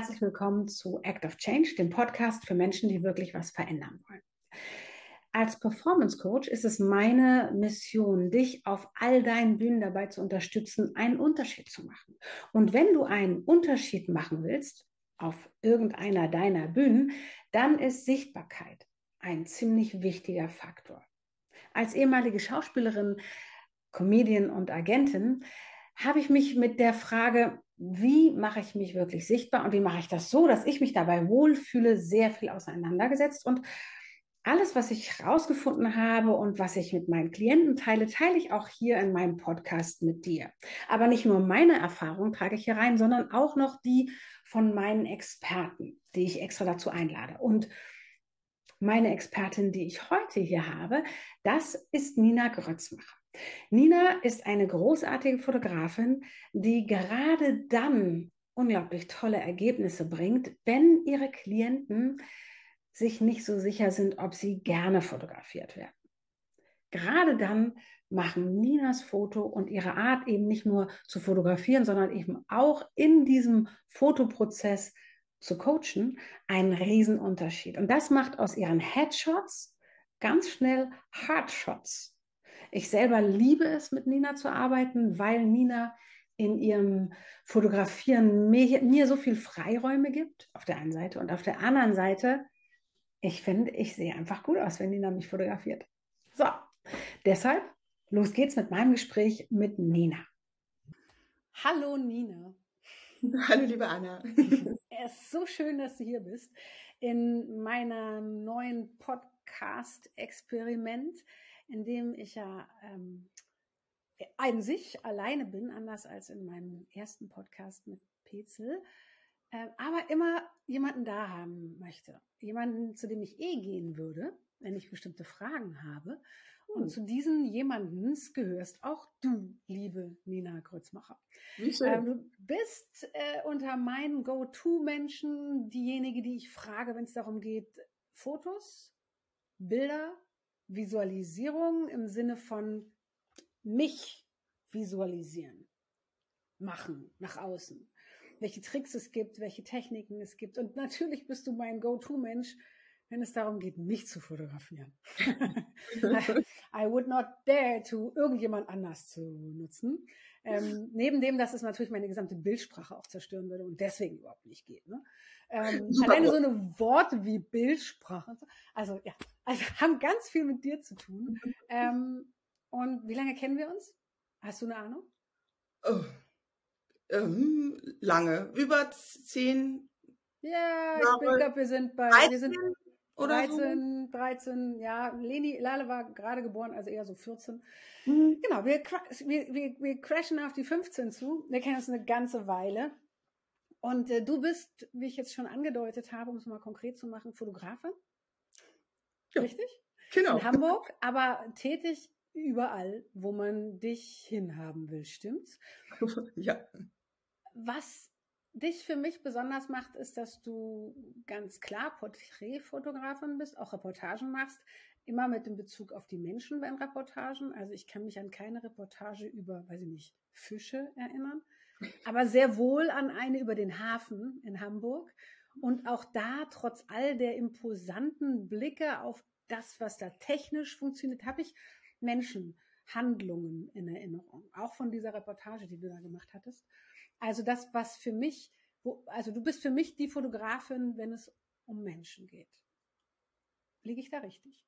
herzlich willkommen zu Act of Change, dem Podcast für Menschen, die wirklich was verändern wollen. Als Performance Coach ist es meine Mission, dich auf all deinen Bühnen dabei zu unterstützen, einen Unterschied zu machen. Und wenn du einen Unterschied machen willst auf irgendeiner deiner Bühnen, dann ist Sichtbarkeit ein ziemlich wichtiger Faktor. Als ehemalige Schauspielerin, Comedian und Agentin habe ich mich mit der Frage, wie mache ich mich wirklich sichtbar und wie mache ich das so, dass ich mich dabei wohlfühle, sehr viel auseinandergesetzt und alles, was ich herausgefunden habe und was ich mit meinen Klienten teile, teile ich auch hier in meinem Podcast mit dir. Aber nicht nur meine Erfahrungen trage ich hier rein, sondern auch noch die von meinen Experten, die ich extra dazu einlade. Und meine Expertin, die ich heute hier habe, das ist Nina Grötzmacher. Nina ist eine großartige Fotografin, die gerade dann unglaublich tolle Ergebnisse bringt, wenn ihre Klienten sich nicht so sicher sind, ob sie gerne fotografiert werden. Gerade dann machen Ninas Foto und ihre Art eben nicht nur zu fotografieren, sondern eben auch in diesem Fotoprozess zu coachen einen Riesenunterschied. Und das macht aus ihren Headshots ganz schnell Hardshots. Ich selber liebe es, mit Nina zu arbeiten, weil Nina in ihrem Fotografieren mir, mir so viel Freiräume gibt, auf der einen Seite. Und auf der anderen Seite ich finde, ich sehe einfach gut aus, wenn Nina mich fotografiert. So, deshalb, los geht's mit meinem Gespräch mit Nina. Hallo Nina. Hallo liebe Anna. Es ist so schön, dass du hier bist in meinem neuen Podcast-Experiment, in dem ich ja ähm, an sich alleine bin, anders als in meinem ersten Podcast mit Petzel. Äh, aber immer jemanden da haben möchte. Jemanden, zu dem ich eh gehen würde, wenn ich bestimmte Fragen habe. Und hm. zu diesen jemandens gehörst auch du, liebe Nina Grützmacher. Ähm, du bist äh, unter meinen Go-To-Menschen diejenige, die ich frage, wenn es darum geht, Fotos, Bilder, Visualisierung im Sinne von mich visualisieren, machen nach außen welche Tricks es gibt, welche Techniken es gibt. Und natürlich bist du mein Go-To-Mensch, wenn es darum geht, mich zu fotografieren. I would not dare to irgendjemand anders zu nutzen. Ähm, neben dem, dass es natürlich meine gesamte Bildsprache auch zerstören würde und deswegen überhaupt nicht geht. Ne? Ähm, alleine so eine Worte wie Bildsprache. So. Also ja, also haben ganz viel mit dir zu tun. Ähm, und wie lange kennen wir uns? Hast du eine Ahnung? Oh, ähm, lange, über zehn. Ja, Jahre. ich glaube, wir sind bei 13 wir sind oder 13, so. 13, ja, Leni, Lale war gerade geboren, also eher so 14. Mhm. Genau, wir, wir, wir, wir crashen auf die 15 zu. Wir kennen uns eine ganze Weile. Und äh, du bist, wie ich jetzt schon angedeutet habe, um es mal konkret zu machen, Fotografin. Ja. Richtig? Genau. In Hamburg, aber tätig überall, wo man dich hinhaben will, stimmt's? Ja. Was dich für mich besonders macht, ist, dass du ganz klar Porträtfotografin bist, auch Reportagen machst, immer mit dem Bezug auf die Menschen beim Reportagen. Also ich kann mich an keine Reportage über, weiß ich nicht, Fische erinnern, aber sehr wohl an eine über den Hafen in Hamburg. Und auch da, trotz all der imposanten Blicke auf das, was da technisch funktioniert, habe ich Menschen, Handlungen in Erinnerung. Auch von dieser Reportage, die du da gemacht hattest. Also das, was für mich, wo, also du bist für mich die Fotografin, wenn es um Menschen geht. Liege ich da richtig?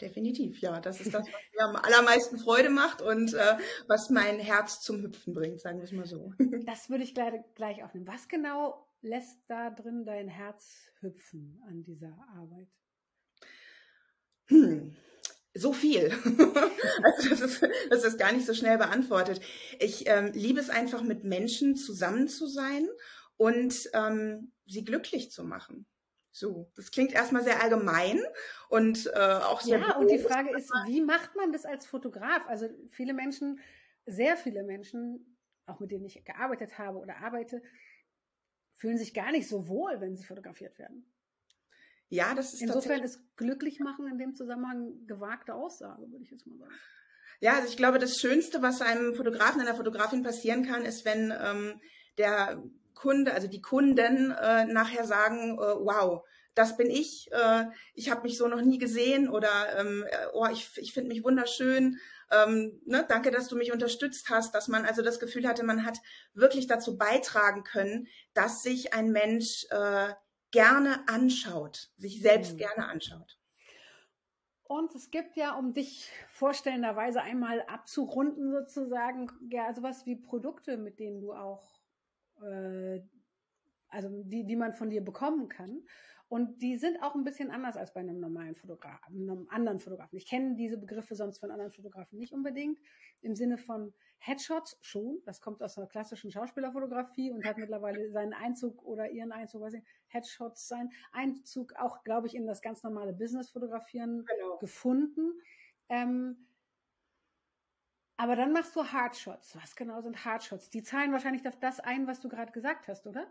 Definitiv, ja. Das ist das, was mir am allermeisten Freude macht und äh, was mein Herz zum Hüpfen bringt, sagen wir es mal so. Das würde ich gleich, gleich aufnehmen. Was genau lässt da drin dein Herz hüpfen an dieser Arbeit? Hm so viel. also das ist, das ist gar nicht so schnell beantwortet. Ich ähm, liebe es einfach, mit Menschen zusammen zu sein und ähm, sie glücklich zu machen. So, das klingt erstmal sehr allgemein und äh, auch sehr. Ja, und die Frage ist, wie macht man das als Fotograf? Also viele Menschen, sehr viele Menschen, auch mit denen ich gearbeitet habe oder arbeite, fühlen sich gar nicht so wohl, wenn sie fotografiert werden. Ja, das ist Insofern ist glücklich machen in dem Zusammenhang gewagte Aussage, würde ich jetzt mal sagen. Ja, also ich glaube, das Schönste, was einem Fotografen, einer Fotografin passieren kann, ist, wenn ähm, der Kunde, also die Kunden äh, nachher sagen, äh, wow, das bin ich, äh, ich habe mich so noch nie gesehen oder ähm, äh, oh, ich, ich finde mich wunderschön. Ähm, ne, danke, dass du mich unterstützt hast, dass man also das Gefühl hatte, man hat wirklich dazu beitragen können, dass sich ein Mensch äh, gerne anschaut, sich selbst mhm. gerne anschaut. Und es gibt ja, um dich vorstellenderweise einmal abzurunden sozusagen, ja sowas wie Produkte, mit denen du auch, äh, also die, die man von dir bekommen kann. Und die sind auch ein bisschen anders als bei einem normalen Fotografen, einem anderen Fotografen. Ich kenne diese Begriffe sonst von anderen Fotografen nicht unbedingt. Im Sinne von Headshots schon. Das kommt aus einer klassischen Schauspielerfotografie und hat mittlerweile seinen Einzug oder ihren Einzug, weiß ich, Headshots sein Einzug auch, glaube ich, in das ganz normale Business-Fotografieren genau. gefunden. Ähm, aber dann machst du Hardshots. Was genau sind Hardshots? Die zahlen wahrscheinlich auf das ein, was du gerade gesagt hast, oder?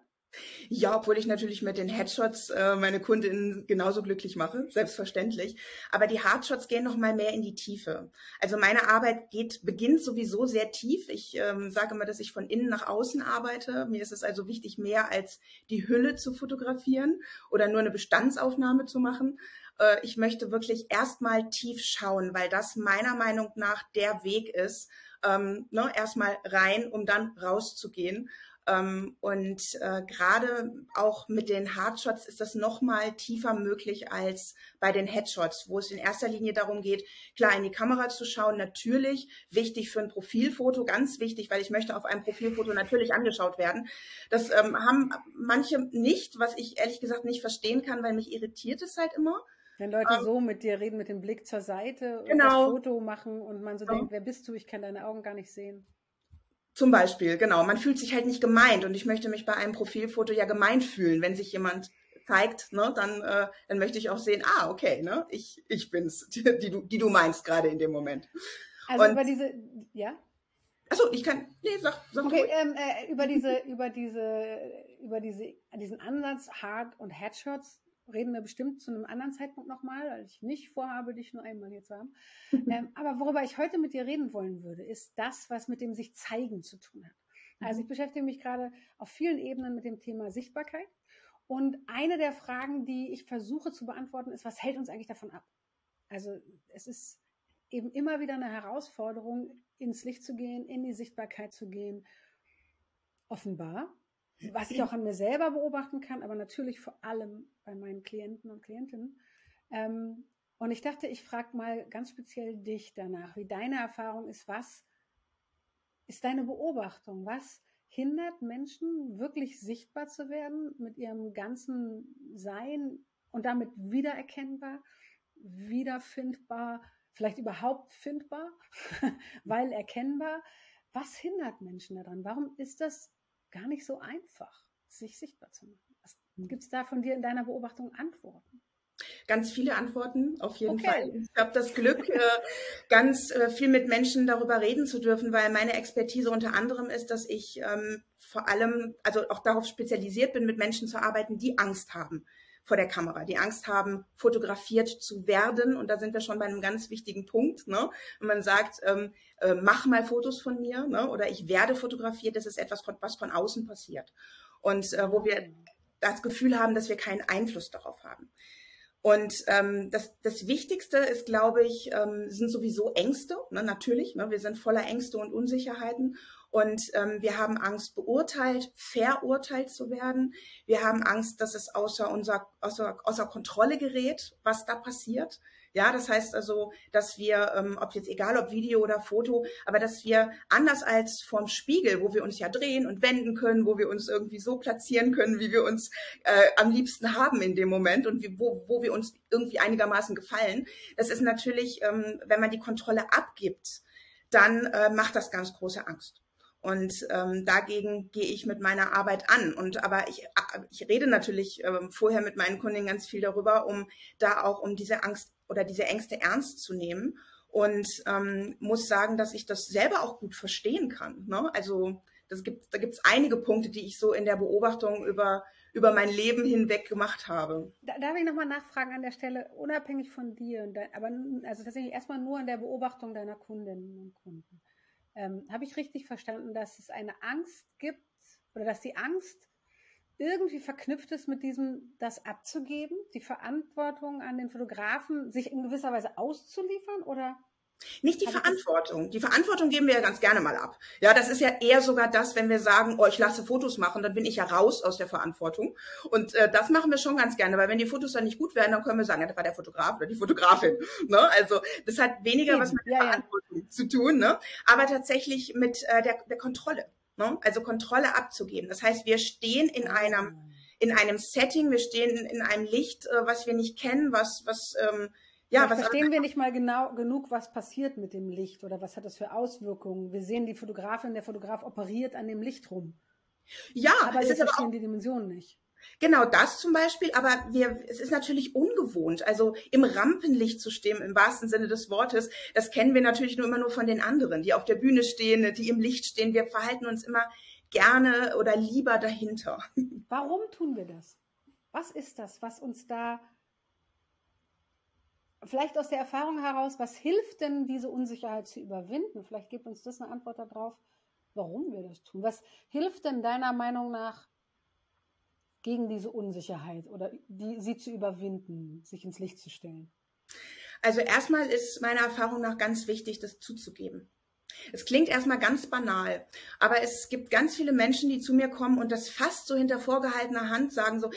Ja, obwohl ich natürlich mit den Headshots äh, meine Kundinnen genauso glücklich mache, selbstverständlich. Aber die Hardshots gehen noch mal mehr in die Tiefe. Also meine Arbeit geht beginnt sowieso sehr tief. Ich ähm, sage immer, dass ich von innen nach außen arbeite. Mir ist es also wichtig, mehr als die Hülle zu fotografieren oder nur eine Bestandsaufnahme zu machen. Äh, ich möchte wirklich erstmal tief schauen, weil das meiner Meinung nach der Weg ist, ähm, ne, erstmal rein, um dann rauszugehen. Ähm, und äh, gerade auch mit den Hardshots ist das noch mal tiefer möglich als bei den Headshots, wo es in erster Linie darum geht, klar in die Kamera zu schauen, natürlich wichtig für ein Profilfoto, ganz wichtig, weil ich möchte auf einem Profilfoto natürlich angeschaut werden. Das ähm, haben manche nicht, was ich ehrlich gesagt nicht verstehen kann, weil mich irritiert es halt immer. Wenn Leute ähm, so mit dir reden, mit dem Blick zur Seite genau. und das Foto machen und man so ja. denkt, wer bist du? Ich kann deine Augen gar nicht sehen. Zum Beispiel, genau. Man fühlt sich halt nicht gemeint und ich möchte mich bei einem Profilfoto ja gemeint fühlen. Wenn sich jemand zeigt, ne, dann, äh, dann möchte ich auch sehen, ah, okay, ne, ich, ich bin's, die, die, du, die du meinst gerade in dem Moment. Also und, über diese, ja? Achso, ich kann, nee, sag, sag Okay, ähm, äh, über diese, über diese, über diese, diesen Ansatz Hard- und Headshots reden wir bestimmt zu einem anderen Zeitpunkt nochmal, weil ich nicht vorhabe, dich nur einmal hier zu haben. ähm, aber worüber ich heute mit dir reden wollen würde, ist das, was mit dem sich zeigen zu tun hat. Also ich mhm. beschäftige mich gerade auf vielen Ebenen mit dem Thema Sichtbarkeit. Und eine der Fragen, die ich versuche zu beantworten, ist, was hält uns eigentlich davon ab? Also es ist eben immer wieder eine Herausforderung, ins Licht zu gehen, in die Sichtbarkeit zu gehen. Offenbar, was ich auch an mir selber beobachten kann, aber natürlich vor allem bei meinen Klienten und Klientinnen. Ähm, und ich dachte, ich frage mal ganz speziell dich danach, wie deine Erfahrung ist, was ist deine Beobachtung? Was hindert Menschen wirklich sichtbar zu werden mit ihrem ganzen Sein und damit wiedererkennbar, wiederfindbar, vielleicht überhaupt findbar, weil erkennbar? Was hindert Menschen daran? Warum ist das gar nicht so einfach, sich sichtbar zu machen. Gibt es da von dir in deiner Beobachtung Antworten? Ganz viele Antworten, auf jeden okay. Fall. Ich habe das Glück, äh, ganz äh, viel mit Menschen darüber reden zu dürfen, weil meine Expertise unter anderem ist, dass ich ähm, vor allem, also auch darauf spezialisiert bin, mit Menschen zu arbeiten, die Angst haben vor der Kamera, die Angst haben, fotografiert zu werden. Und da sind wir schon bei einem ganz wichtigen Punkt. Ne? Wenn man sagt, ähm, äh, mach mal Fotos von mir ne? oder ich werde fotografiert, das ist etwas, was von außen passiert. Und äh, wo wir das Gefühl haben, dass wir keinen Einfluss darauf haben. Und ähm, das, das Wichtigste ist, glaube ich, ähm, sind sowieso Ängste, ne, natürlich. Ne, wir sind voller Ängste und Unsicherheiten. Und ähm, wir haben Angst, beurteilt, verurteilt zu werden. Wir haben Angst, dass es außer, unser, außer, außer Kontrolle gerät, was da passiert. Ja, das heißt also, dass wir, ähm, ob jetzt egal ob Video oder Foto, aber dass wir anders als vorm Spiegel, wo wir uns ja drehen und wenden können, wo wir uns irgendwie so platzieren können, wie wir uns äh, am liebsten haben in dem Moment und wie, wo, wo wir uns irgendwie einigermaßen gefallen. Das ist natürlich, ähm, wenn man die Kontrolle abgibt, dann äh, macht das ganz große Angst. Und ähm, dagegen gehe ich mit meiner Arbeit an. Und aber ich, ich rede natürlich ähm, vorher mit meinen Kunden ganz viel darüber, um da auch um diese Angst oder diese Ängste ernst zu nehmen. Und ähm, muss sagen, dass ich das selber auch gut verstehen kann. Ne? Also das gibt, da gibt es einige Punkte, die ich so in der Beobachtung über, über mein Leben hinweg gemacht habe. darf ich nochmal nachfragen an der Stelle, unabhängig von dir, aber also tatsächlich erstmal nur an der Beobachtung deiner Kundinnen und Kunden. Ähm, Habe ich richtig verstanden, dass es eine Angst gibt oder dass die Angst irgendwie verknüpft ist mit diesem, das abzugeben, die Verantwortung an den Fotografen, sich in gewisser Weise auszuliefern oder? Nicht die Verantwortung. Die Verantwortung geben wir ja ganz gerne mal ab. Ja, das ist ja eher sogar das, wenn wir sagen, oh, ich lasse Fotos machen, dann bin ich ja raus aus der Verantwortung. Und äh, das machen wir schon ganz gerne, weil wenn die Fotos dann nicht gut werden, dann können wir sagen, ja, das war der Fotograf oder die Fotografin. Ne? Also das hat weniger Eben. was mit ja, Verantwortung ja. zu tun, ne? aber tatsächlich mit äh, der, der Kontrolle. Ne? Also Kontrolle abzugeben. Das heißt, wir stehen in einem ah. in einem Setting, wir stehen in einem Licht, äh, was wir nicht kennen, was was ähm, ja, was verstehen wir nicht mal genau genug, was passiert mit dem Licht oder was hat das für Auswirkungen? Wir sehen die Fotografin, der Fotograf operiert an dem Licht rum. Ja, aber wir verstehen aber die Dimensionen nicht. Genau das zum Beispiel, aber wir, es ist natürlich ungewohnt, also im Rampenlicht zu stehen, im wahrsten Sinne des Wortes. Das kennen wir natürlich nur immer nur von den anderen, die auf der Bühne stehen, die im Licht stehen. Wir verhalten uns immer gerne oder lieber dahinter. Warum tun wir das? Was ist das, was uns da vielleicht aus der Erfahrung heraus, was hilft denn, diese Unsicherheit zu überwinden? Vielleicht gibt uns das eine Antwort darauf, warum wir das tun. Was hilft denn deiner Meinung nach gegen diese Unsicherheit oder die, sie zu überwinden, sich ins Licht zu stellen? Also erstmal ist meiner Erfahrung nach ganz wichtig, das zuzugeben. Es klingt erstmal ganz banal, aber es gibt ganz viele Menschen, die zu mir kommen und das fast so hinter vorgehaltener Hand sagen so,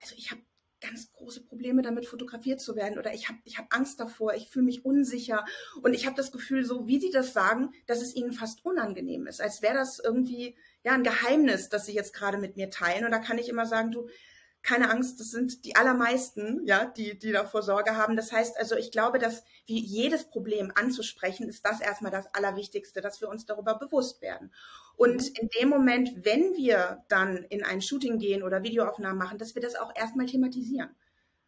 also ich habe ganz große Probleme damit fotografiert zu werden oder ich habe ich hab Angst davor, ich fühle mich unsicher und ich habe das Gefühl, so wie sie das sagen, dass es ihnen fast unangenehm ist, als wäre das irgendwie ja ein Geheimnis, das sie jetzt gerade mit mir teilen und da kann ich immer sagen, du keine Angst, das sind die allermeisten, ja, die, die davor Sorge haben. Das heißt also, ich glaube, dass wie jedes Problem anzusprechen, ist das erstmal das Allerwichtigste, dass wir uns darüber bewusst werden. Und in dem Moment, wenn wir dann in ein Shooting gehen oder Videoaufnahmen machen, dass wir das auch erstmal thematisieren.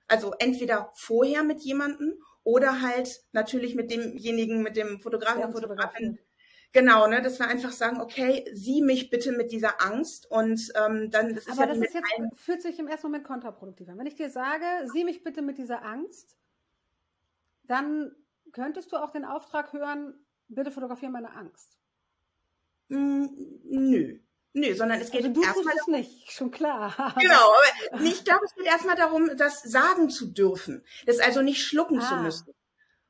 Also entweder vorher mit jemandem oder halt natürlich mit demjenigen, mit dem Fotografen, ja, Fotografin, Genau, ne, dass wir einfach sagen, okay, sieh mich bitte mit dieser Angst und ähm, dann das ist Aber ja das ist jetzt, fühlt sich im ersten Moment kontraproduktiv an. Wenn ich dir sage, sieh mich bitte mit dieser Angst, dann könntest du auch den Auftrag hören, bitte fotografiere meine Angst. Mm, nö. Nö, sondern es geht also du erstmal es nicht, schon klar. Genau, aber ich glaube, es geht erstmal darum, das sagen zu dürfen, das also nicht schlucken ah. zu müssen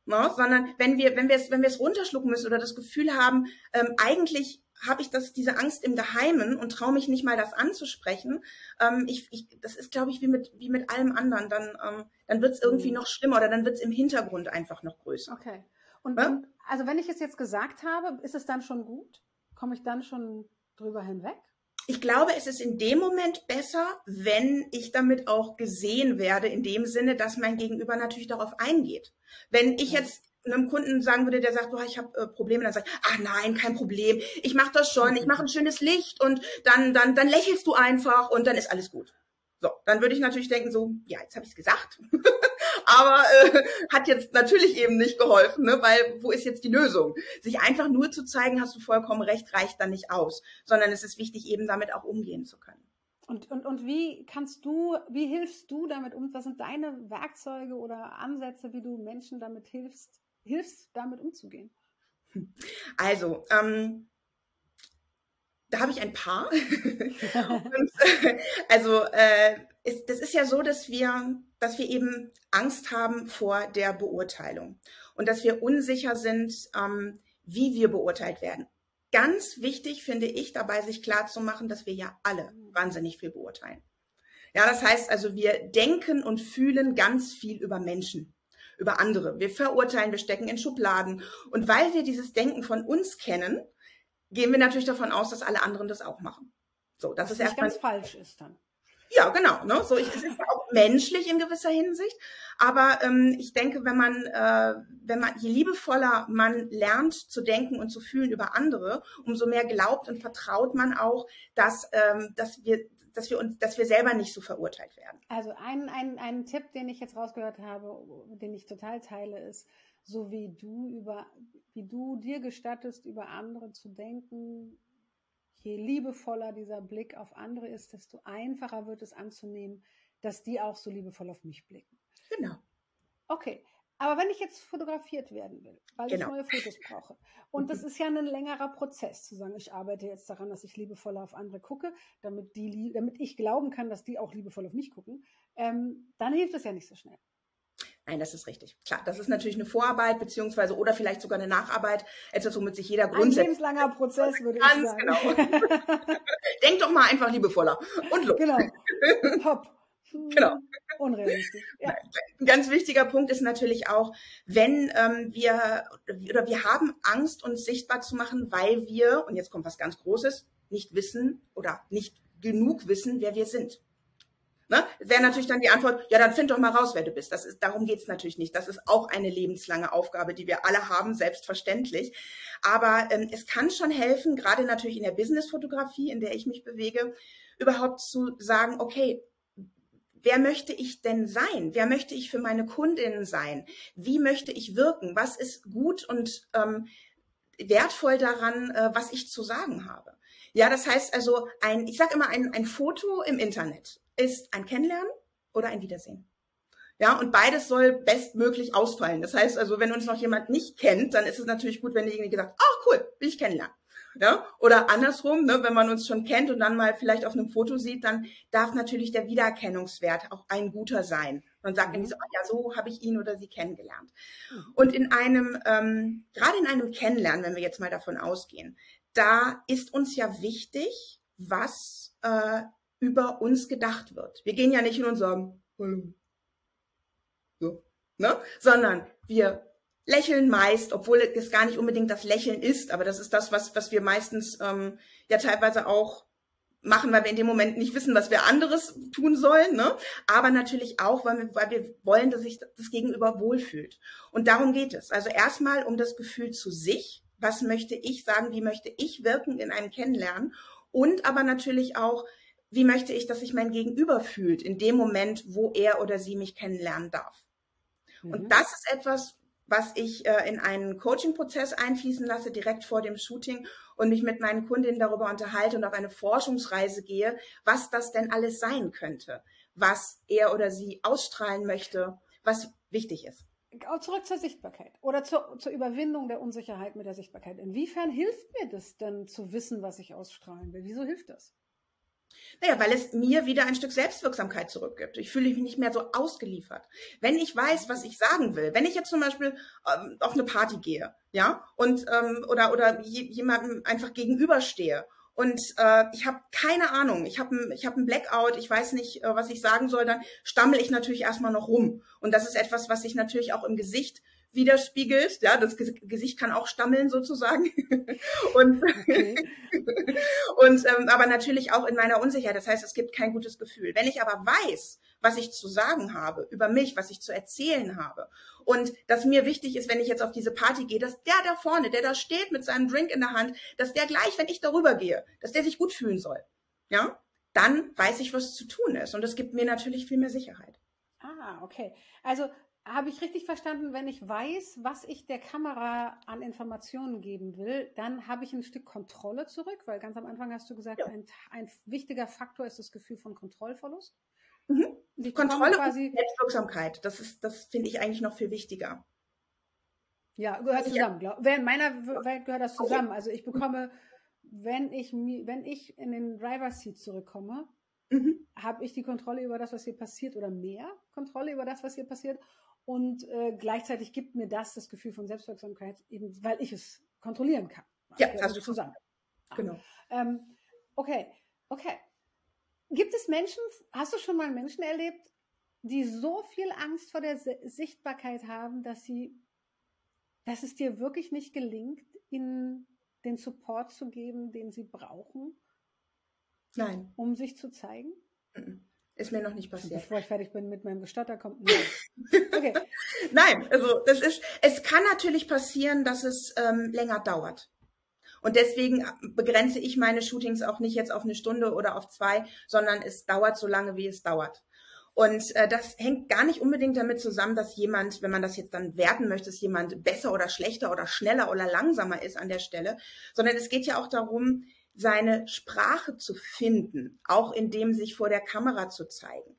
ne? sondern wenn wir, wenn wir es, wenn wir es runterschlucken müssen oder das Gefühl haben, ähm, eigentlich habe ich das, diese Angst im Geheimen und traue mich nicht mal, das anzusprechen. Ähm, ich, ich, das ist, glaube ich, wie mit, wie mit allem anderen. Dann, ähm, dann wird es irgendwie mhm. noch schlimmer oder dann wird es im Hintergrund einfach noch größer. Okay. Und, ja? und also wenn ich es jetzt gesagt habe, ist es dann schon gut? Komme ich dann schon drüber hinweg? ich glaube, es ist in dem Moment besser, wenn ich damit auch gesehen werde, in dem Sinne, dass mein Gegenüber natürlich darauf eingeht. Wenn ich jetzt einem Kunden sagen würde, der sagt, oh, ich habe äh, Probleme, dann sagt, ach nein, kein Problem, ich mache das schon, ich mache ein schönes Licht und dann, dann, dann lächelst du einfach und dann ist alles gut. So, dann würde ich natürlich denken so, ja, jetzt habe ich es gesagt. aber äh, hat jetzt natürlich eben nicht geholfen, ne? weil wo ist jetzt die Lösung? Sich einfach nur zu zeigen, hast du vollkommen recht, reicht dann nicht aus, sondern es ist wichtig, eben damit auch umgehen zu können. Und, und, und wie kannst du, wie hilfst du damit um? Was sind deine Werkzeuge oder Ansätze, wie du Menschen damit hilfst, hilfst, damit umzugehen? Also, ähm, da habe ich ein paar. Und, äh, also äh, ist, das ist ja so, dass wir, dass wir eben Angst haben vor der Beurteilung und dass wir unsicher sind, ähm, wie wir beurteilt werden. Ganz wichtig finde ich dabei, sich klar zu machen, dass wir ja alle wahnsinnig viel beurteilen. Ja, das heißt also, wir denken und fühlen ganz viel über Menschen, über andere. Wir verurteilen, wir stecken in Schubladen. Und weil wir dieses Denken von uns kennen, gehen wir natürlich davon aus, dass alle anderen das auch machen. So, das Was ist erstmal ganz falsch ist dann. Ja, genau. Ne? So, ich, es ist auch menschlich in gewisser Hinsicht, aber ähm, ich denke, wenn man, äh, wenn man, je liebevoller man lernt zu denken und zu fühlen über andere, umso mehr glaubt und vertraut man auch, dass, ähm, dass wir, dass wir uns, dass wir selber nicht so verurteilt werden. Also ein, ein, ein Tipp, den ich jetzt rausgehört habe, den ich total teile, ist, so wie du über, wie du dir gestattest, über andere zu denken, je liebevoller dieser Blick auf andere ist, desto einfacher wird es anzunehmen, dass die auch so liebevoll auf mich blicken. Genau. Okay. Aber wenn ich jetzt fotografiert werden will, weil genau. ich neue Fotos brauche, und das mhm. ist ja ein längerer Prozess, zu sagen, ich arbeite jetzt daran, dass ich liebevoller auf andere gucke, damit, die, damit ich glauben kann, dass die auch liebevoll auf mich gucken, ähm, dann hilft es ja nicht so schnell. Nein, das ist richtig. Klar, das ist natürlich eine Vorarbeit, beziehungsweise oder vielleicht sogar eine Nacharbeit, etwas, womit sich jeder grundsätzlich... Ein lebenslanger Prozess, würde Ganz ich sagen. Ganz genau. Denk doch mal einfach liebevoller und los. Genau. Hopp. Genau. Unrealistisch. Ja. Ein ganz wichtiger Punkt ist natürlich auch, wenn ähm, wir oder wir haben Angst, uns sichtbar zu machen, weil wir, und jetzt kommt was ganz Großes, nicht wissen oder nicht genug wissen, wer wir sind. Ne? Wäre natürlich dann die Antwort, ja, dann find doch mal raus, wer du bist. Das ist, darum geht's natürlich nicht. Das ist auch eine lebenslange Aufgabe, die wir alle haben, selbstverständlich. Aber ähm, es kann schon helfen, gerade natürlich in der Businessfotografie, in der ich mich bewege, überhaupt zu sagen, okay, wer möchte ich denn sein? Wer möchte ich für meine Kundinnen sein? Wie möchte ich wirken? Was ist gut und ähm, wertvoll daran, äh, was ich zu sagen habe? Ja, das heißt also, ein, ich sage immer, ein, ein Foto im Internet ist ein Kennenlernen oder ein Wiedersehen. Ja, und beides soll bestmöglich ausfallen. Das heißt also, wenn uns noch jemand nicht kennt, dann ist es natürlich gut, wenn derjenige sagt, ach cool, will ich kennenlernen. Ja? Oder andersrum, ne, wenn man uns schon kennt und dann mal vielleicht auf einem Foto sieht, dann darf natürlich der Wiedererkennungswert auch ein guter sein. Man sagt irgendwie so, oh ja, so habe ich ihn oder sie kennengelernt. Mhm. Und in einem, ähm, gerade in einem Kennenlernen, wenn wir jetzt mal davon ausgehen, da ist uns ja wichtig, was äh, über uns gedacht wird. Wir gehen ja nicht hin und sagen, hallo. So, ne? Sondern wir lächeln meist, obwohl es gar nicht unbedingt das Lächeln ist, aber das ist das, was, was wir meistens ähm, ja teilweise auch machen, weil wir in dem Moment nicht wissen, was wir anderes tun sollen, ne? aber natürlich auch, weil wir, weil wir wollen, dass sich das Gegenüber wohlfühlt. Und darum geht es. Also erstmal um das Gefühl zu sich, was möchte ich sagen, wie möchte ich wirken in einem Kennenlernen und aber natürlich auch, wie möchte ich, dass sich mein Gegenüber fühlt in dem Moment, wo er oder sie mich kennenlernen darf. Mhm. Und das ist etwas, was ich äh, in einen Coaching-Prozess einfließen lasse, direkt vor dem Shooting und mich mit meinen Kundinnen darüber unterhalte und auf eine Forschungsreise gehe, was das denn alles sein könnte, was er oder sie ausstrahlen möchte, was wichtig ist. Zurück zur Sichtbarkeit oder zur, zur Überwindung der Unsicherheit mit der Sichtbarkeit. Inwiefern hilft mir das denn zu wissen, was ich ausstrahlen will? Wieso hilft das? Naja, weil es mir wieder ein Stück Selbstwirksamkeit zurückgibt. Ich fühle mich nicht mehr so ausgeliefert. Wenn ich weiß, was ich sagen will, wenn ich jetzt zum Beispiel ähm, auf eine Party gehe, ja, und ähm, oder oder jemandem einfach gegenüberstehe und äh, ich habe keine Ahnung, ich habe ich hab ein Blackout, ich weiß nicht, äh, was ich sagen soll, dann stammel ich natürlich erstmal noch rum. Und das ist etwas, was sich natürlich auch im Gesicht widerspiegelt. Ja, das Gesicht kann auch stammeln sozusagen. und okay. und ähm, aber natürlich auch in meiner Unsicherheit. Das heißt, es gibt kein gutes Gefühl. Wenn ich aber weiß, was ich zu sagen habe über mich, was ich zu erzählen habe und dass mir wichtig ist, wenn ich jetzt auf diese Party gehe, dass der da vorne, der da steht mit seinem Drink in der Hand, dass der gleich, wenn ich darüber gehe, dass der sich gut fühlen soll. Ja, dann weiß ich, was zu tun ist und es gibt mir natürlich viel mehr Sicherheit. Ah, okay. Also habe ich richtig verstanden, wenn ich weiß, was ich der Kamera an Informationen geben will, dann habe ich ein Stück Kontrolle zurück, weil ganz am Anfang hast du gesagt, ja. ein, ein, wichtiger Faktor ist das Gefühl von Kontrollverlust. Mhm. Die Kontrolle quasi, und Selbstwirksamkeit, das ist, das finde ich eigentlich noch viel wichtiger. Ja, gehört zusammen. Ja. In meiner Welt gehört das zusammen. Also ich bekomme, wenn ich, wenn ich in den Driver Seat zurückkomme, mhm. habe ich die Kontrolle über das, was hier passiert oder mehr Kontrolle über das, was hier passiert und äh, gleichzeitig gibt mir das das Gefühl von Selbstwirksamkeit, eben weil ich es kontrollieren kann. Ja, das also zusammen. Genau. Ähm, okay, okay. Gibt es Menschen, hast du schon mal Menschen erlebt, die so viel Angst vor der Sichtbarkeit haben, dass sie, dass es dir wirklich nicht gelingt, ihnen den Support zu geben, den sie brauchen? Nein. Um sich zu zeigen? Nein. Ist mir noch nicht passiert. Bevor ich fertig bin mit meinem Gestatter, kommt Okay. Nein, also das ist, es kann natürlich passieren, dass es ähm, länger dauert. Und deswegen begrenze ich meine Shootings auch nicht jetzt auf eine Stunde oder auf zwei, sondern es dauert so lange, wie es dauert. Und äh, das hängt gar nicht unbedingt damit zusammen, dass jemand, wenn man das jetzt dann werten möchte, dass jemand besser oder schlechter oder schneller oder langsamer ist an der Stelle, sondern es geht ja auch darum, seine Sprache zu finden, auch in dem sich vor der Kamera zu zeigen.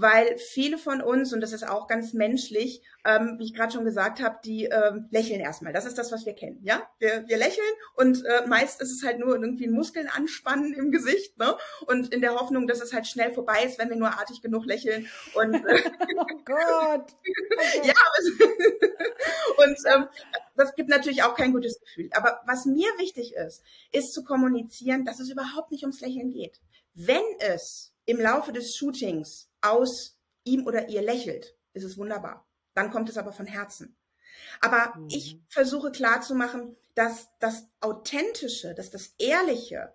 Weil viele von uns, und das ist auch ganz menschlich, ähm, wie ich gerade schon gesagt habe, die ähm, lächeln erstmal. Das ist das, was wir kennen. Ja, wir, wir lächeln und äh, meist ist es halt nur irgendwie Muskeln anspannen im Gesicht, ne? Und in der Hoffnung, dass es halt schnell vorbei ist, wenn wir nur artig genug lächeln. Und äh, oh Gott. Okay. ja, und ähm, das gibt natürlich auch kein gutes Gefühl. Aber was mir wichtig ist, ist zu kommunizieren, dass es überhaupt nicht ums Lächeln geht. Wenn es im Laufe des Shootings aus ihm oder ihr lächelt, ist es wunderbar. Dann kommt es aber von Herzen. Aber mhm. ich versuche klarzumachen, dass das Authentische, dass das Ehrliche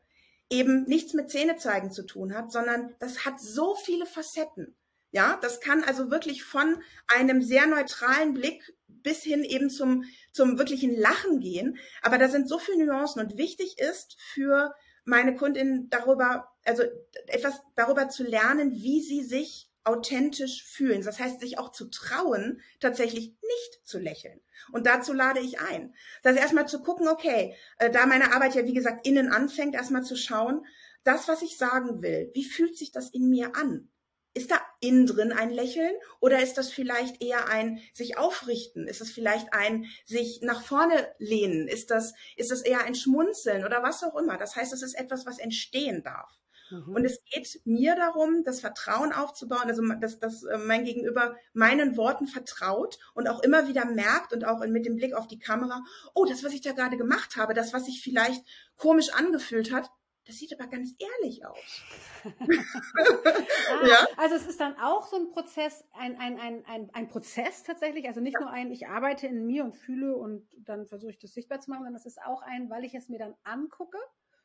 eben nichts mit Zähnezeigen zu tun hat, sondern das hat so viele Facetten. Ja, das kann also wirklich von einem sehr neutralen Blick bis hin eben zum, zum wirklichen Lachen gehen. Aber da sind so viele Nuancen und wichtig ist für meine Kundin darüber, also etwas darüber zu lernen, wie sie sich authentisch fühlen. Das heißt, sich auch zu trauen, tatsächlich nicht zu lächeln. Und dazu lade ich ein. Das heißt, erstmal zu gucken, okay, äh, da meine Arbeit ja, wie gesagt, innen anfängt, erstmal zu schauen, das, was ich sagen will, wie fühlt sich das in mir an? Ist da innen drin ein Lächeln oder ist das vielleicht eher ein sich aufrichten? Ist das vielleicht ein sich nach vorne lehnen? Ist das, ist das eher ein Schmunzeln oder was auch immer? Das heißt, es ist etwas, was entstehen darf. Mhm. Und es geht mir darum, das Vertrauen aufzubauen, also dass, dass äh, mein Gegenüber meinen Worten vertraut und auch immer wieder merkt und auch mit dem Blick auf die Kamera, oh, das, was ich da gerade gemacht habe, das, was sich vielleicht komisch angefühlt hat, das sieht aber ganz ehrlich aus. ah, ja? Also es ist dann auch so ein Prozess, ein, ein, ein, ein, ein Prozess tatsächlich, also nicht ja. nur ein, ich arbeite in mir und fühle und dann versuche ich das sichtbar zu machen, sondern es ist auch ein, weil ich es mir dann angucke.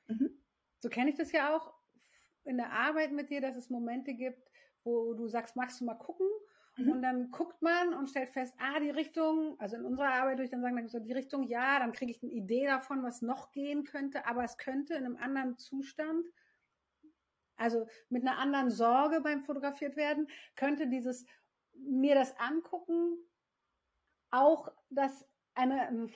Mhm. So kenne ich das ja auch in der Arbeit mit dir, dass es Momente gibt, wo du sagst, magst du mal gucken? Mhm. Und dann guckt man und stellt fest, ah, die Richtung, also in unserer Arbeit würde ich dann sagen, dann so die Richtung, ja, dann kriege ich eine Idee davon, was noch gehen könnte, aber es könnte in einem anderen Zustand, also mit einer anderen Sorge beim fotografiert werden, könnte dieses mir das angucken auch das eine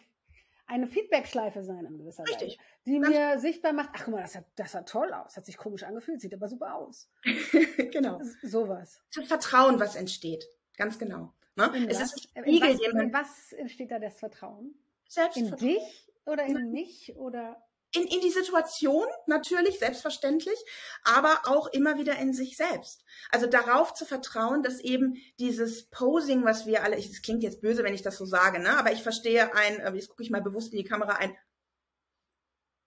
eine Feedback-Schleife sein in gewisser Richtig. Weise, die mir sichtbar macht, ach guck mal, das sah, das sah toll aus, hat sich komisch angefühlt, sieht aber super aus. genau. Sowas. Das Vertrauen, was entsteht. Ganz genau. Ne? es was? ist ein Spiegel, in was, in was entsteht da das Vertrauen? Selbstvertrauen. In dich oder in mich oder in, in die Situation natürlich, selbstverständlich, aber auch immer wieder in sich selbst. Also darauf zu vertrauen, dass eben dieses Posing, was wir alle, es klingt jetzt böse, wenn ich das so sage, ne? aber ich verstehe ein, äh, jetzt gucke ich mal bewusst in die Kamera ein,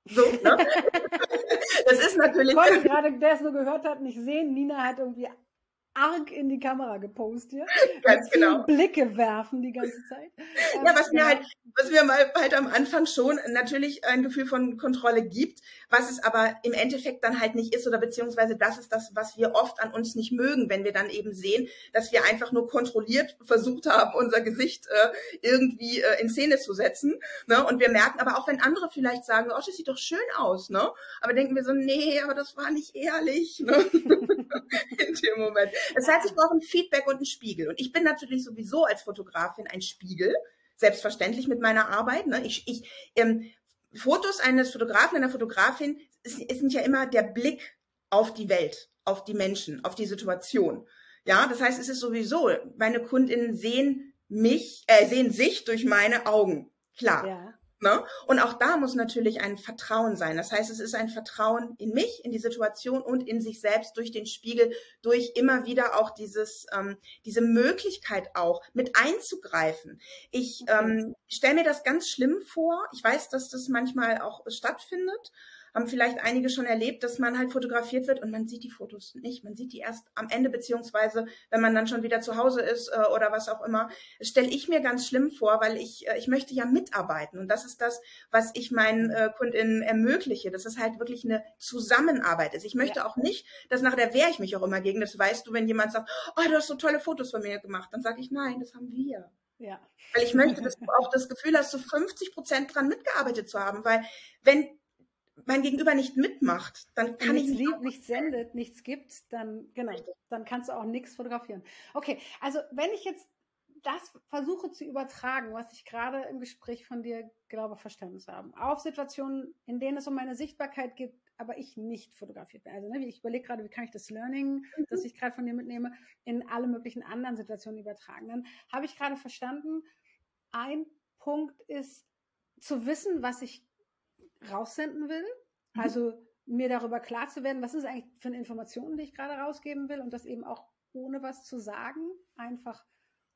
so, ne? das ist natürlich. Wollte gerade, der es nur gehört hat, nicht sehen. Nina hat irgendwie arg in die Kamera gepostet. Ganz genau. Blicke werfen die ganze Zeit. Ja, was mir halt, was mir mal halt am Anfang schon natürlich ein Gefühl von Kontrolle gibt, was es aber im Endeffekt dann halt nicht ist oder beziehungsweise das ist das, was wir oft an uns nicht mögen, wenn wir dann eben sehen, dass wir einfach nur kontrolliert versucht haben, unser Gesicht äh, irgendwie äh, in Szene zu setzen. Ne? Und wir merken aber auch, wenn andere vielleicht sagen, oh, das sieht doch schön aus, ne? Aber denken wir so, nee, aber das war nicht ehrlich, ne? in dem Moment. Das heißt, ich brauche ein Feedback und einen Spiegel. Und ich bin natürlich sowieso als Fotografin ein Spiegel, selbstverständlich mit meiner Arbeit. Ne? Ich, ich, ähm, Fotos eines Fotografen, einer Fotografin sind ja immer der Blick auf die Welt, auf die Menschen, auf die Situation. Ja, das heißt, es ist sowieso, meine Kundinnen sehen mich, äh, sehen sich durch meine Augen. Klar. Ja. Ne? Und auch da muss natürlich ein Vertrauen sein. Das heißt, es ist ein Vertrauen in mich, in die Situation und in sich selbst durch den Spiegel, durch immer wieder auch dieses, ähm, diese Möglichkeit auch mit einzugreifen. Ich ähm, stelle mir das ganz schlimm vor. Ich weiß, dass das manchmal auch stattfindet haben vielleicht einige schon erlebt, dass man halt fotografiert wird und man sieht die Fotos nicht. Man sieht die erst am Ende, beziehungsweise wenn man dann schon wieder zu Hause ist äh, oder was auch immer. Das stelle ich mir ganz schlimm vor, weil ich, äh, ich möchte ja mitarbeiten. Und das ist das, was ich meinen äh, Kundinnen ermögliche, dass es halt wirklich eine Zusammenarbeit ist. Ich möchte ja. auch nicht, dass nachher wehre ich mich auch immer gegen. Das weißt du, wenn jemand sagt, oh, du hast so tolle Fotos von mir gemacht, dann sage ich, nein, das haben wir. Ja. Weil ich möchte, dass du auch das Gefühl hast, so 50 Prozent dran mitgearbeitet zu haben. Weil wenn mein Gegenüber nicht mitmacht, dann kann nichts ich liebt, nichts sendet, nichts gibt, dann genau, dann kannst du auch nichts fotografieren. Okay, also wenn ich jetzt das versuche zu übertragen, was ich gerade im Gespräch von dir glaube verstanden zu haben, auf Situationen, in denen es um meine Sichtbarkeit geht, aber ich nicht fotografiert bin. Also ne, ich überlege gerade, wie kann ich das Learning, mhm. das ich gerade von dir mitnehme, in alle möglichen anderen Situationen übertragen. Dann habe ich gerade verstanden, ein Punkt ist zu wissen, was ich raussenden will. Mhm. Also mir darüber klar zu werden, was ist eigentlich für eine Information, die ich gerade rausgeben will und das eben auch ohne was zu sagen, einfach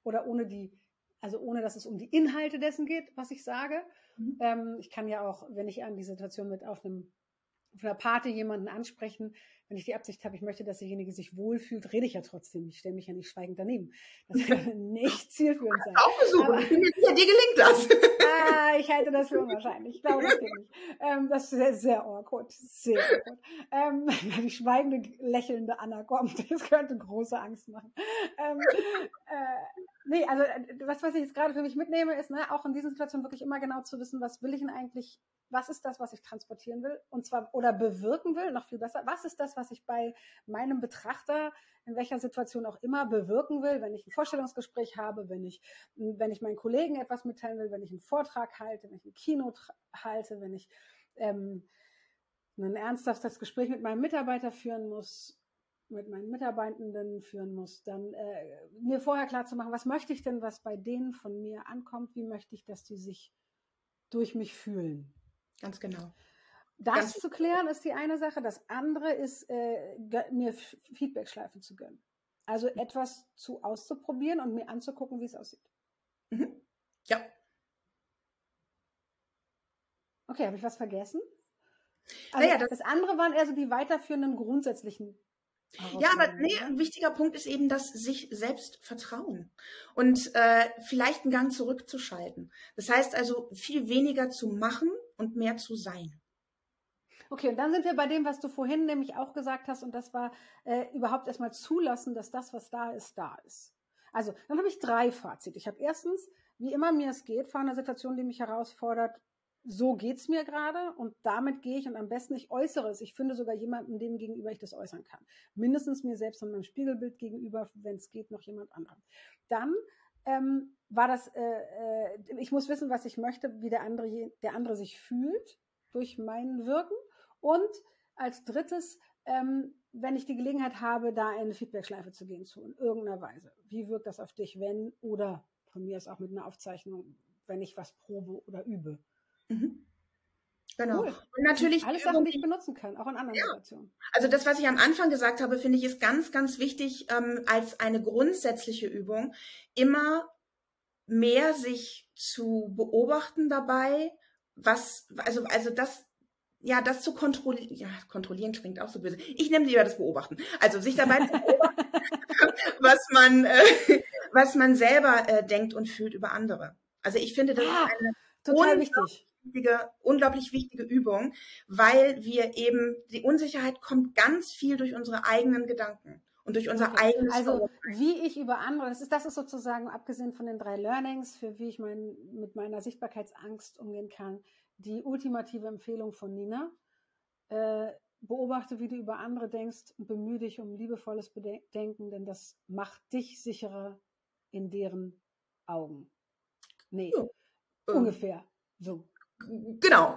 oder ohne die, also ohne dass es um die Inhalte dessen geht, was ich sage. Mhm. Ähm, ich kann ja auch, wenn ich an die Situation mit auf einem auf einer Party jemanden ansprechen, wenn ich die Absicht habe, ich möchte, dass derjenige sich wohlfühlt, rede ich ja trotzdem. Ich stelle mich ja nicht schweigend daneben. Das kann nicht zielführend sein. Auch versuchen. Ich bin mir sicher, dir gelingt das. ah, ich halte das für unwahrscheinlich. Ich glaube, das geht nicht. Ähm, das ist sehr, sehr awkward. Sehr awkward. Ähm, die schweigende, lächelnde Anna kommt, das könnte große Angst machen. Ähm, äh, nee, also was, was ich jetzt gerade für mich mitnehme, ist, ne, auch in diesen Situationen wirklich immer genau zu wissen, was will ich denn eigentlich was ist das, was ich transportieren will? Und zwar, oder bewirken will, noch viel besser. Was ist das, was ich bei meinem Betrachter, in welcher Situation auch immer, bewirken will, wenn ich ein Vorstellungsgespräch habe, wenn ich, wenn ich meinen Kollegen etwas mitteilen will, wenn ich einen Vortrag halte, wenn ich ein Kino halte, wenn ich ähm, ein ernsthaftes Gespräch mit meinem Mitarbeiter führen muss, mit meinen Mitarbeitenden führen muss, dann äh, mir vorher klar zu machen, was möchte ich denn, was bei denen von mir ankommt, wie möchte ich, dass die sich durch mich fühlen. Ganz genau. Das Ganz zu klären ist die eine Sache. Das andere ist, äh, mir Feedback-Schleifen zu gönnen. Also etwas zu auszuprobieren und mir anzugucken, wie es aussieht. Mhm. Ja. Okay, habe ich was vergessen? Also naja, das, das andere waren eher so die weiterführenden grundsätzlichen ja, aber nee, ein wichtiger Punkt ist eben das sich selbst vertrauen und äh, vielleicht einen Gang zurückzuschalten. Das heißt also viel weniger zu machen und mehr zu sein. Okay, und dann sind wir bei dem, was du vorhin nämlich auch gesagt hast, und das war äh, überhaupt erstmal zulassen, dass das, was da ist, da ist. Also, dann habe ich drei Fazit. Ich habe erstens, wie immer mir es geht, vor einer Situation, die mich herausfordert, so geht's mir gerade und damit gehe ich und am besten ich äußere es. Ich finde sogar jemanden, dem gegenüber ich das äußern kann. Mindestens mir selbst und meinem Spiegelbild gegenüber, wenn es geht, noch jemand anderem. Dann ähm, war das, äh, äh, ich muss wissen, was ich möchte, wie der andere, der andere sich fühlt durch mein Wirken. Und als drittes, ähm, wenn ich die Gelegenheit habe, da eine Feedbackschleife zu gehen, zu in irgendeiner Weise. Wie wirkt das auf dich, wenn oder von mir ist auch mit einer Aufzeichnung, wenn ich was probe oder übe. Mhm. Genau. Cool. Und natürlich alles Sachen, die ich benutzen kann, auch in anderen ja. Situationen. Also das, was ich am Anfang gesagt habe, finde ich, ist ganz, ganz wichtig ähm, als eine grundsätzliche Übung, immer mehr sich zu beobachten dabei, was, also, also das, ja, das zu kontrollieren, ja, kontrollieren klingt auch so böse. Ich nehme lieber das Beobachten. Also sich dabei zu beobachten, was man, äh, was man selber äh, denkt und fühlt über andere. Also ich finde, das ah, ist eine total wichtig wichtige, unglaublich wichtige Übung, weil wir eben, die Unsicherheit kommt ganz viel durch unsere eigenen Gedanken und durch unser okay. eigenes Also wie ich über andere, das ist, das ist sozusagen, abgesehen von den drei Learnings, für wie ich mein, mit meiner Sichtbarkeitsangst umgehen kann, die ultimative Empfehlung von Nina. Äh, beobachte, wie du über andere denkst und bemühe dich um liebevolles Bedenken, denn das macht dich sicherer in deren Augen. Nee, ja. ungefähr so. Genau.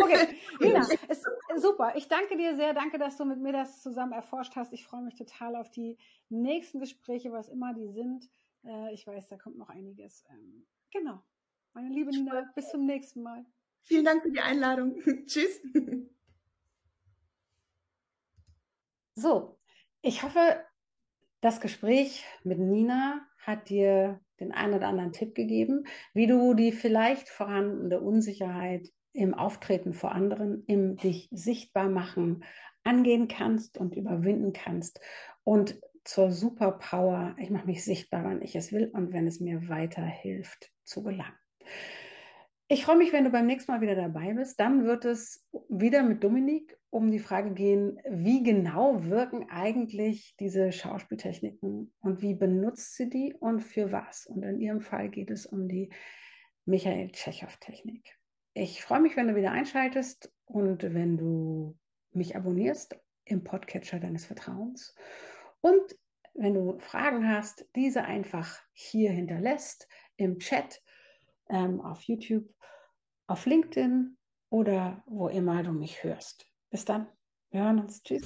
Okay, Nina, ist super. Ich danke dir sehr. Danke, dass du mit mir das zusammen erforscht hast. Ich freue mich total auf die nächsten Gespräche, was immer die sind. Äh, ich weiß, da kommt noch einiges. Ähm, genau. Meine liebe Nina, bis zum nächsten Mal. Vielen Dank für die Einladung. Tschüss. So, ich hoffe, das Gespräch mit Nina hat dir den einen oder anderen Tipp gegeben, wie du die vielleicht vorhandene Unsicherheit im Auftreten vor anderen, im dich sichtbar machen angehen kannst und überwinden kannst und zur Superpower, ich mache mich sichtbar, wann ich es will und wenn es mir weiterhilft, zu gelangen. Ich freue mich, wenn du beim nächsten Mal wieder dabei bist. Dann wird es wieder mit Dominik um die Frage gehen, wie genau wirken eigentlich diese Schauspieltechniken und wie benutzt sie die und für was? Und in ihrem Fall geht es um die Michael Tschechow-Technik. Ich freue mich, wenn du wieder einschaltest und wenn du mich abonnierst im Podcatcher deines Vertrauens. Und wenn du Fragen hast, diese einfach hier hinterlässt im Chat, ähm, auf YouTube, auf LinkedIn oder wo immer du mich hörst. Bis dann. Wir hören uns. Tschüss.